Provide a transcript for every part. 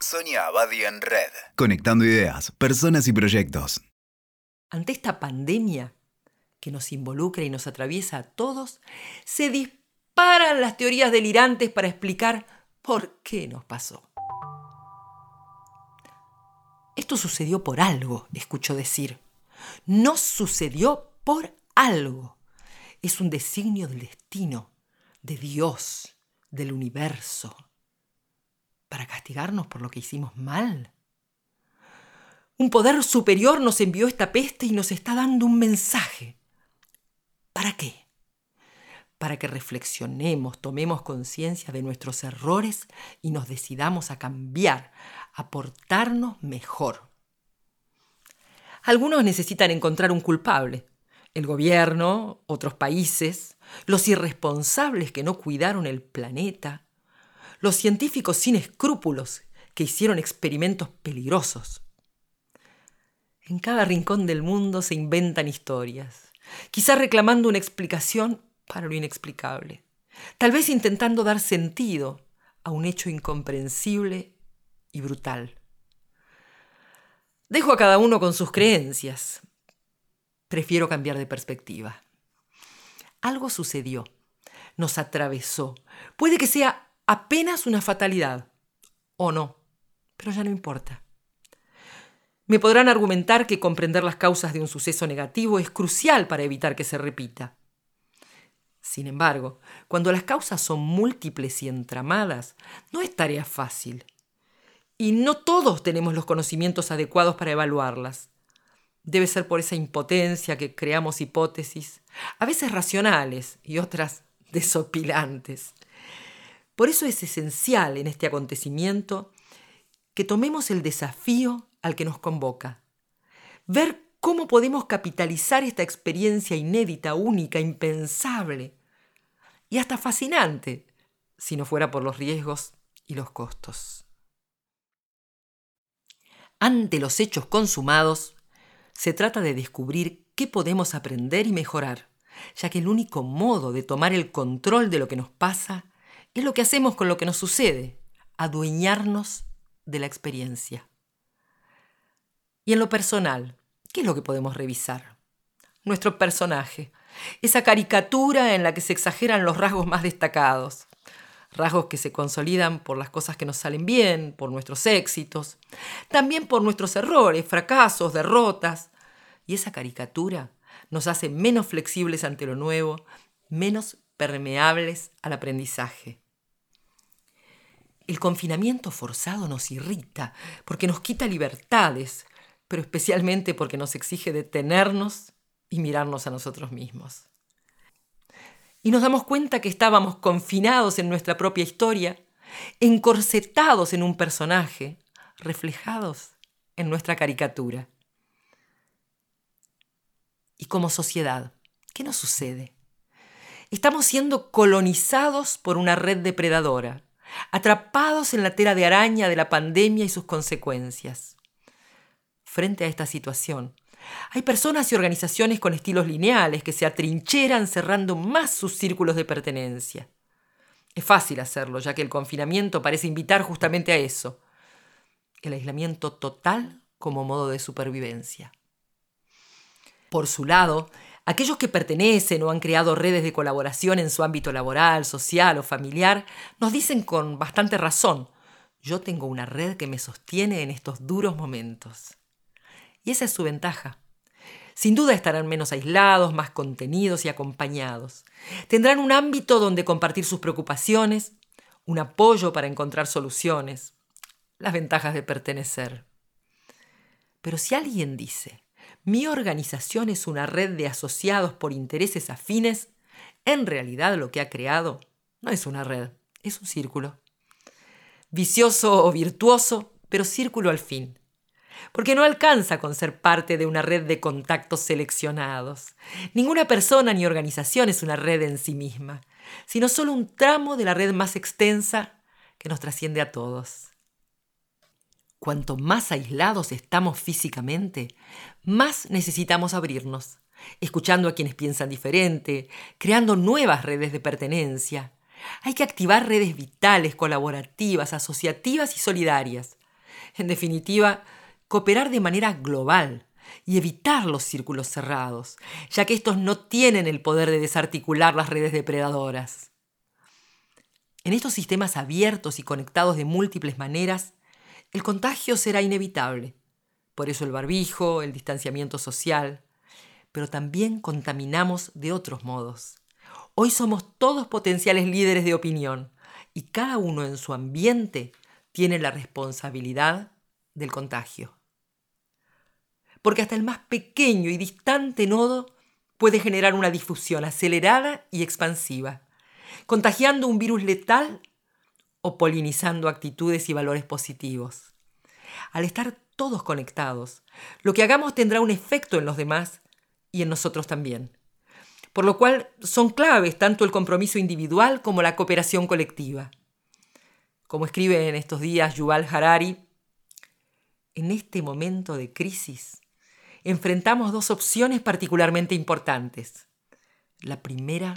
Sonia Abadi en Red. Conectando ideas, personas y proyectos. Ante esta pandemia que nos involucra y nos atraviesa a todos, se disparan las teorías delirantes para explicar por qué nos pasó. Esto sucedió por algo, escucho decir. No sucedió por algo. Es un designio del destino, de Dios, del universo para castigarnos por lo que hicimos mal. Un poder superior nos envió esta peste y nos está dando un mensaje. ¿Para qué? Para que reflexionemos, tomemos conciencia de nuestros errores y nos decidamos a cambiar, a portarnos mejor. Algunos necesitan encontrar un culpable. El gobierno, otros países, los irresponsables que no cuidaron el planeta, los científicos sin escrúpulos que hicieron experimentos peligrosos. En cada rincón del mundo se inventan historias, quizá reclamando una explicación para lo inexplicable, tal vez intentando dar sentido a un hecho incomprensible y brutal. Dejo a cada uno con sus creencias. Prefiero cambiar de perspectiva. Algo sucedió, nos atravesó. Puede que sea apenas una fatalidad. O no, pero ya no importa. Me podrán argumentar que comprender las causas de un suceso negativo es crucial para evitar que se repita. Sin embargo, cuando las causas son múltiples y entramadas, no es tarea fácil. Y no todos tenemos los conocimientos adecuados para evaluarlas. Debe ser por esa impotencia que creamos hipótesis, a veces racionales y otras desopilantes. Por eso es esencial en este acontecimiento que tomemos el desafío al que nos convoca. Ver cómo podemos capitalizar esta experiencia inédita, única, impensable y hasta fascinante, si no fuera por los riesgos y los costos. Ante los hechos consumados, se trata de descubrir qué podemos aprender y mejorar, ya que el único modo de tomar el control de lo que nos pasa es lo que hacemos con lo que nos sucede, adueñarnos de la experiencia. Y en lo personal, ¿qué es lo que podemos revisar? Nuestro personaje, esa caricatura en la que se exageran los rasgos más destacados, rasgos que se consolidan por las cosas que nos salen bien, por nuestros éxitos, también por nuestros errores, fracasos, derrotas. Y esa caricatura nos hace menos flexibles ante lo nuevo, menos permeables al aprendizaje. El confinamiento forzado nos irrita porque nos quita libertades, pero especialmente porque nos exige detenernos y mirarnos a nosotros mismos. Y nos damos cuenta que estábamos confinados en nuestra propia historia, encorsetados en un personaje, reflejados en nuestra caricatura. Y como sociedad, ¿qué nos sucede? Estamos siendo colonizados por una red depredadora, atrapados en la tela de araña de la pandemia y sus consecuencias. Frente a esta situación, hay personas y organizaciones con estilos lineales que se atrincheran cerrando más sus círculos de pertenencia. Es fácil hacerlo, ya que el confinamiento parece invitar justamente a eso, el aislamiento total como modo de supervivencia. Por su lado, Aquellos que pertenecen o han creado redes de colaboración en su ámbito laboral, social o familiar nos dicen con bastante razón, yo tengo una red que me sostiene en estos duros momentos. Y esa es su ventaja. Sin duda estarán menos aislados, más contenidos y acompañados. Tendrán un ámbito donde compartir sus preocupaciones, un apoyo para encontrar soluciones, las ventajas de pertenecer. Pero si alguien dice, mi organización es una red de asociados por intereses afines, en realidad lo que ha creado no es una red, es un círculo. Vicioso o virtuoso, pero círculo al fin. Porque no alcanza con ser parte de una red de contactos seleccionados. Ninguna persona ni organización es una red en sí misma, sino solo un tramo de la red más extensa que nos trasciende a todos. Cuanto más aislados estamos físicamente, más necesitamos abrirnos, escuchando a quienes piensan diferente, creando nuevas redes de pertenencia. Hay que activar redes vitales, colaborativas, asociativas y solidarias. En definitiva, cooperar de manera global y evitar los círculos cerrados, ya que estos no tienen el poder de desarticular las redes depredadoras. En estos sistemas abiertos y conectados de múltiples maneras, el contagio será inevitable. Por eso el barbijo, el distanciamiento social, pero también contaminamos de otros modos. Hoy somos todos potenciales líderes de opinión y cada uno en su ambiente tiene la responsabilidad del contagio porque hasta el más pequeño y distante nodo puede generar una difusión acelerada y expansiva, contagiando un virus letal o polinizando actitudes y valores positivos. Al estar todos conectados, lo que hagamos tendrá un efecto en los demás y en nosotros también. Por lo cual son claves tanto el compromiso individual como la cooperación colectiva. Como escribe en estos días Yuval Harari, en este momento de crisis, enfrentamos dos opciones particularmente importantes. La primera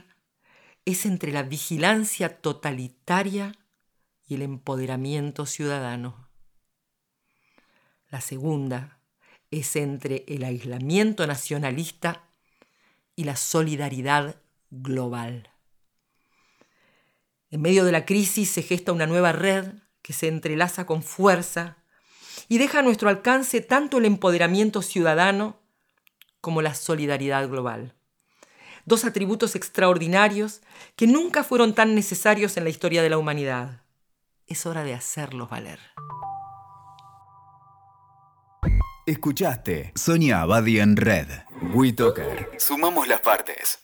es entre la vigilancia totalitaria y el empoderamiento ciudadano. La segunda es entre el aislamiento nacionalista y la solidaridad global. En medio de la crisis se gesta una nueva red que se entrelaza con fuerza y deja a nuestro alcance tanto el empoderamiento ciudadano como la solidaridad global. Dos atributos extraordinarios que nunca fueron tan necesarios en la historia de la humanidad. Es hora de hacerlos valer. Escuchaste Sonia Abadi en Red. WeToker. Sumamos las partes.